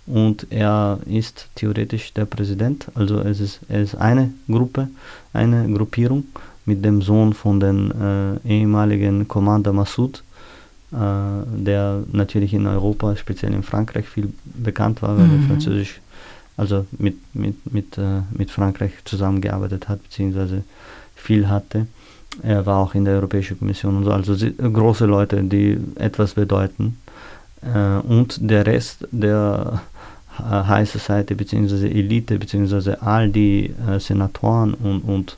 und er ist theoretisch der Präsident. Also es ist, er ist eine Gruppe, eine Gruppierung mit dem Sohn von dem äh, ehemaligen Commander Massoud, äh, der natürlich in Europa, speziell in Frankreich, viel bekannt war, weil mhm. er französisch, also mit, mit, mit, äh, mit Frankreich zusammengearbeitet hat, beziehungsweise viel hatte. Er war auch in der Europäischen Kommission und so, also große Leute, die etwas bedeuten. Äh, und der Rest der äh, High Society bzw. Elite bzw. all die äh, Senatoren und, und,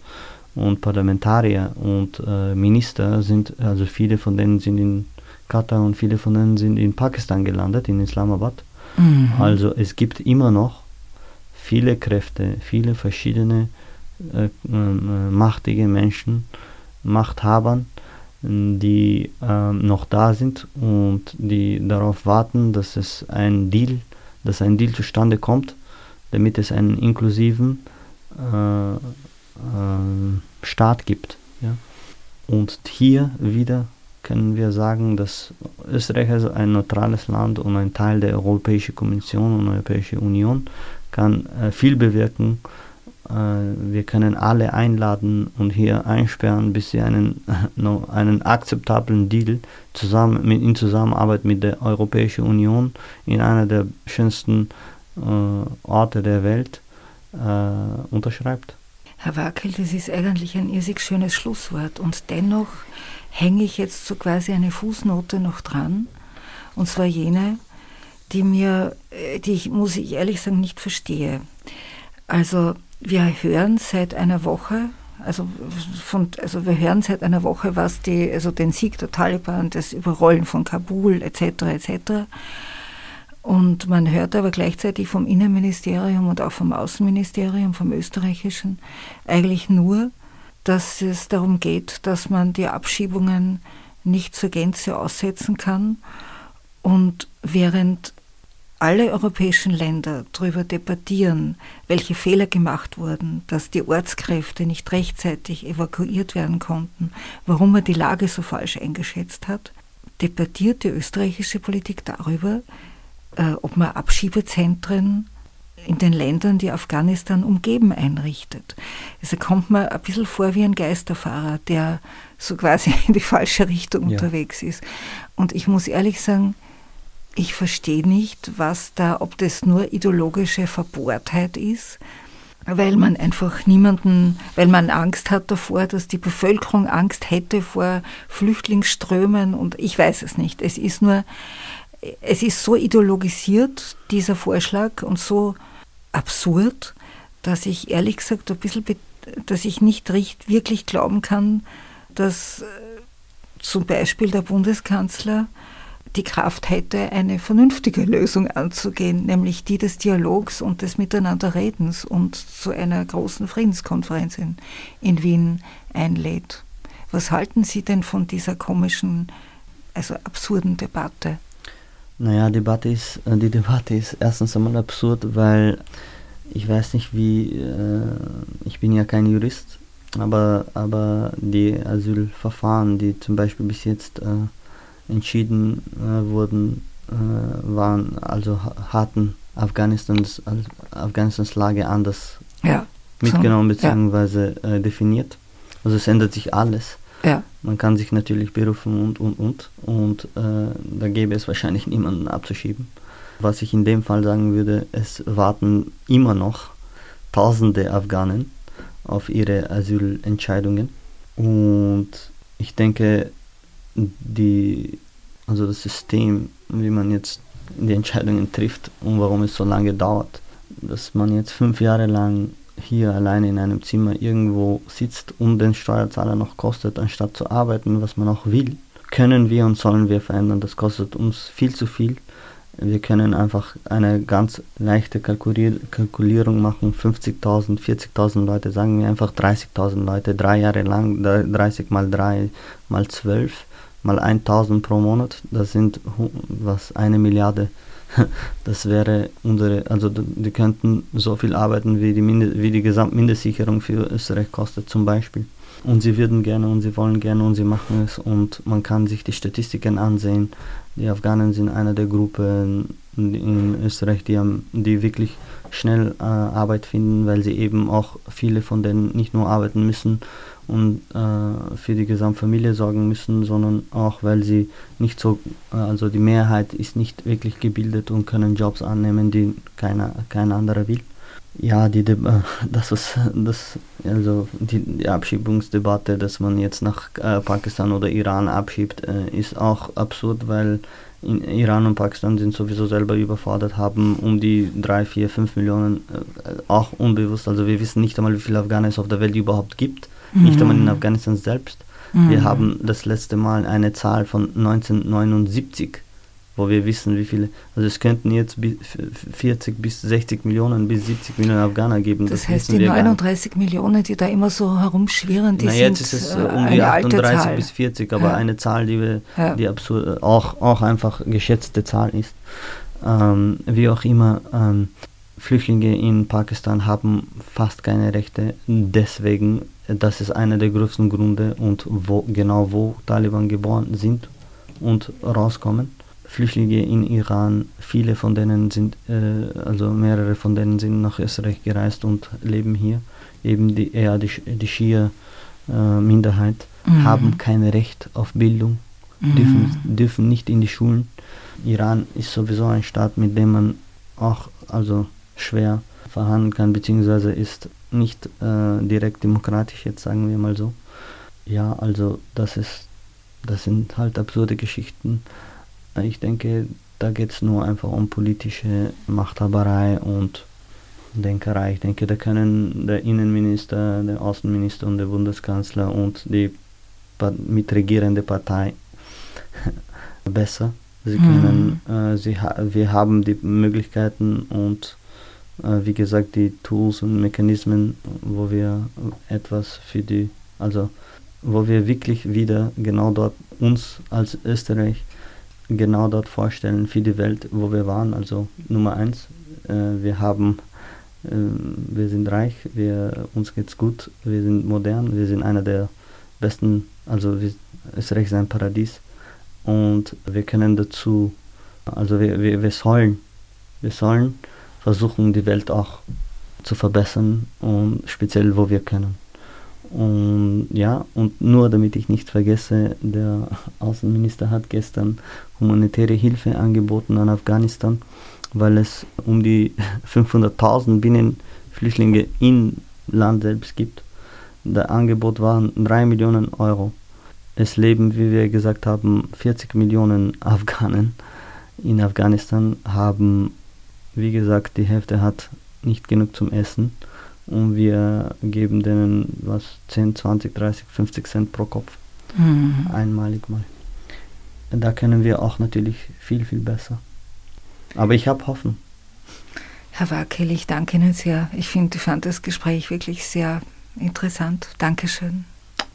und Parlamentarier und äh, Minister sind, also viele von denen sind in Katar und viele von denen sind in Pakistan gelandet, in Islamabad. Mhm. Also es gibt immer noch viele Kräfte, viele verschiedene äh, äh, machtige Menschen, Machthabern, die äh, noch da sind und die darauf warten, dass es ein Deal, dass ein Deal zustande kommt, damit es einen inklusiven äh, Staat gibt. Ja? Und hier wieder können wir sagen, dass Österreich also ein neutrales Land und ein Teil der Europäischen Kommission und Europäischen Union kann äh, viel bewirken äh, wir können alle einladen und hier einsperren, bis sie einen, <laughs> einen akzeptablen Deal zusammen, mit, in Zusammenarbeit mit der Europäischen Union in einer der schönsten äh, Orte der Welt äh, unterschreibt. Herr Wackel, das ist eigentlich ein irrsinnig schönes Schlusswort und dennoch hänge ich jetzt so quasi eine Fußnote noch dran und zwar jene, die mir, äh, die ich, muss ich ehrlich sagen, nicht verstehe. Also wir hören seit einer Woche, also, von, also wir hören seit einer Woche, was die, also den Sieg der Taliban, das Überrollen von Kabul etc. etc. Und man hört aber gleichzeitig vom Innenministerium und auch vom Außenministerium, vom österreichischen, eigentlich nur, dass es darum geht, dass man die Abschiebungen nicht zur Gänze aussetzen kann. Und während alle europäischen Länder darüber debattieren, welche Fehler gemacht wurden, dass die Ortskräfte nicht rechtzeitig evakuiert werden konnten, warum man die Lage so falsch eingeschätzt hat, debattiert die österreichische Politik darüber, ob man Abschiebezentren in den Ländern, die Afghanistan umgeben, einrichtet. Also kommt man ein bisschen vor wie ein Geisterfahrer, der so quasi <laughs> in die falsche Richtung ja. unterwegs ist. Und ich muss ehrlich sagen, ich verstehe nicht, was da, ob das nur ideologische Verbohrtheit ist, weil man einfach niemanden, weil man Angst hat davor, dass die Bevölkerung Angst hätte vor Flüchtlingsströmen und ich weiß es nicht. Es ist nur, es ist so ideologisiert, dieser Vorschlag und so absurd, dass ich ehrlich gesagt ein bisschen, dass ich nicht recht wirklich glauben kann, dass äh, zum Beispiel der Bundeskanzler die Kraft hätte, eine vernünftige Lösung anzugehen, nämlich die des Dialogs und des Miteinanderredens und zu einer großen Friedenskonferenz in, in Wien einlädt. Was halten Sie denn von dieser komischen, also absurden Debatte? Naja, Debatte ist, äh, die Debatte ist erstens einmal absurd, weil ich weiß nicht wie, äh, ich bin ja kein Jurist, aber, aber die Asylverfahren, die zum Beispiel bis jetzt äh, entschieden äh, wurden, äh, waren, also hatten Afghanistans, also Afghanistans Lage anders ja, mitgenommen so, bzw. Ja. Äh, definiert. Also es ändert sich alles. Ja. Man kann sich natürlich berufen und und und und äh, da gäbe es wahrscheinlich niemanden abzuschieben. Was ich in dem Fall sagen würde, es warten immer noch tausende Afghanen auf ihre Asylentscheidungen und ich denke, die, also das System, wie man jetzt die Entscheidungen trifft und warum es so lange dauert. Dass man jetzt fünf Jahre lang hier alleine in einem Zimmer irgendwo sitzt und den Steuerzahler noch kostet, anstatt zu arbeiten, was man auch will, können wir und sollen wir verändern. Das kostet uns viel zu viel. Wir können einfach eine ganz leichte Kalkulier Kalkulierung machen. 50.000, 40.000 Leute, sagen wir einfach 30.000 Leute, drei Jahre lang, 30 mal 3 mal 12 mal 1.000 pro Monat. Das sind was eine Milliarde. <laughs> Das wäre unsere, also die könnten so viel arbeiten, wie die, Minde, wie die Gesamtmindestsicherung für Österreich kostet zum Beispiel. Und sie würden gerne und sie wollen gerne und sie machen es und man kann sich die Statistiken ansehen. Die Afghanen sind eine der Gruppen in Österreich, die, haben, die wirklich schnell äh, Arbeit finden, weil sie eben auch viele von denen nicht nur arbeiten müssen und äh, für die Gesamtfamilie sorgen müssen, sondern auch, weil sie nicht so, äh, also die Mehrheit ist nicht wirklich gebildet und können Jobs annehmen, die keiner, kein anderer will. Ja, die De <laughs> das ist das also die, die, Abschiebungsdebatte, dass man jetzt nach äh, Pakistan oder Iran abschiebt, äh, ist auch absurd, weil in Iran und Pakistan sind sowieso selber überfordert, haben um die 3, 4, 5 Millionen äh, auch unbewusst, also wir wissen nicht einmal, wie viele Afghanen es auf der Welt überhaupt gibt, mhm. nicht einmal in Afghanistan selbst. Mhm. Wir haben das letzte Mal eine Zahl von 1979 wo wir wissen, wie viele, also es könnten jetzt 40 bis 60 Millionen bis 70 Millionen Afghaner geben. Das, das heißt, die 39 Millionen, die da immer so herumschwirren, die Na, sind jetzt ist es äh, um die 38 bis 40, aber ja. eine Zahl, die, wir, ja. die absurd, auch, auch einfach geschätzte Zahl ist. Ähm, wie auch immer, ähm, Flüchtlinge in Pakistan haben fast keine Rechte, deswegen, das ist einer der größten Gründe und wo, genau wo Taliban geboren sind und rauskommen. Flüchtlinge in Iran, viele von denen sind, äh, also mehrere von denen sind nach Österreich gereist und leben hier. Eben die, eher die, die Schia-Minderheit äh, mhm. haben kein Recht auf Bildung, mhm. dürfen, dürfen nicht in die Schulen. Iran ist sowieso ein Staat, mit dem man auch also schwer verhandeln kann, beziehungsweise ist nicht äh, direkt demokratisch, jetzt sagen wir mal so. Ja, also das ist, das sind halt absurde Geschichten. Ich denke, da geht es nur einfach um politische Machthaberei und Denkerei. Ich denke, da können der Innenminister, der Außenminister und der Bundeskanzler und die mitregierende Partei <laughs> besser. Sie können, mhm. äh, sie ha wir haben die Möglichkeiten und wie gesagt die Tools und Mechanismen, wo wir etwas für die, also wo wir wirklich wieder genau dort uns als Österreich genau dort vorstellen für die Welt, wo wir waren. Also Nummer eins, äh, wir haben, äh, wir sind reich, wir, uns geht's gut, wir sind modern, wir sind einer der besten, also Österreich ist ein Paradies und wir können dazu, also wir, wir, wir sollen, wir sollen versuchen, die Welt auch zu verbessern und speziell wo wir können. Und ja, und nur damit ich nicht vergesse, der Außenminister hat gestern humanitäre Hilfe angeboten an Afghanistan, weil es um die <laughs> 500.000 Binnenflüchtlinge im Land selbst gibt. Das Angebot waren 3 Millionen Euro. Es leben, wie wir gesagt haben, 40 Millionen Afghanen in Afghanistan, haben, wie gesagt, die Hälfte hat nicht genug zum Essen und wir geben denen was 10, 20, 30, 50 Cent pro Kopf. Mhm. Einmalig mal. Da können wir auch natürlich viel, viel besser. Aber ich habe Hoffnung. Herr Wackel, ich danke Ihnen sehr. Ich finde, ich fand das Gespräch wirklich sehr interessant. Dankeschön.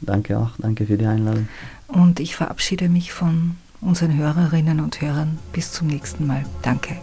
Danke auch, danke für die Einladung. Und ich verabschiede mich von unseren Hörerinnen und Hörern. Bis zum nächsten Mal. Danke.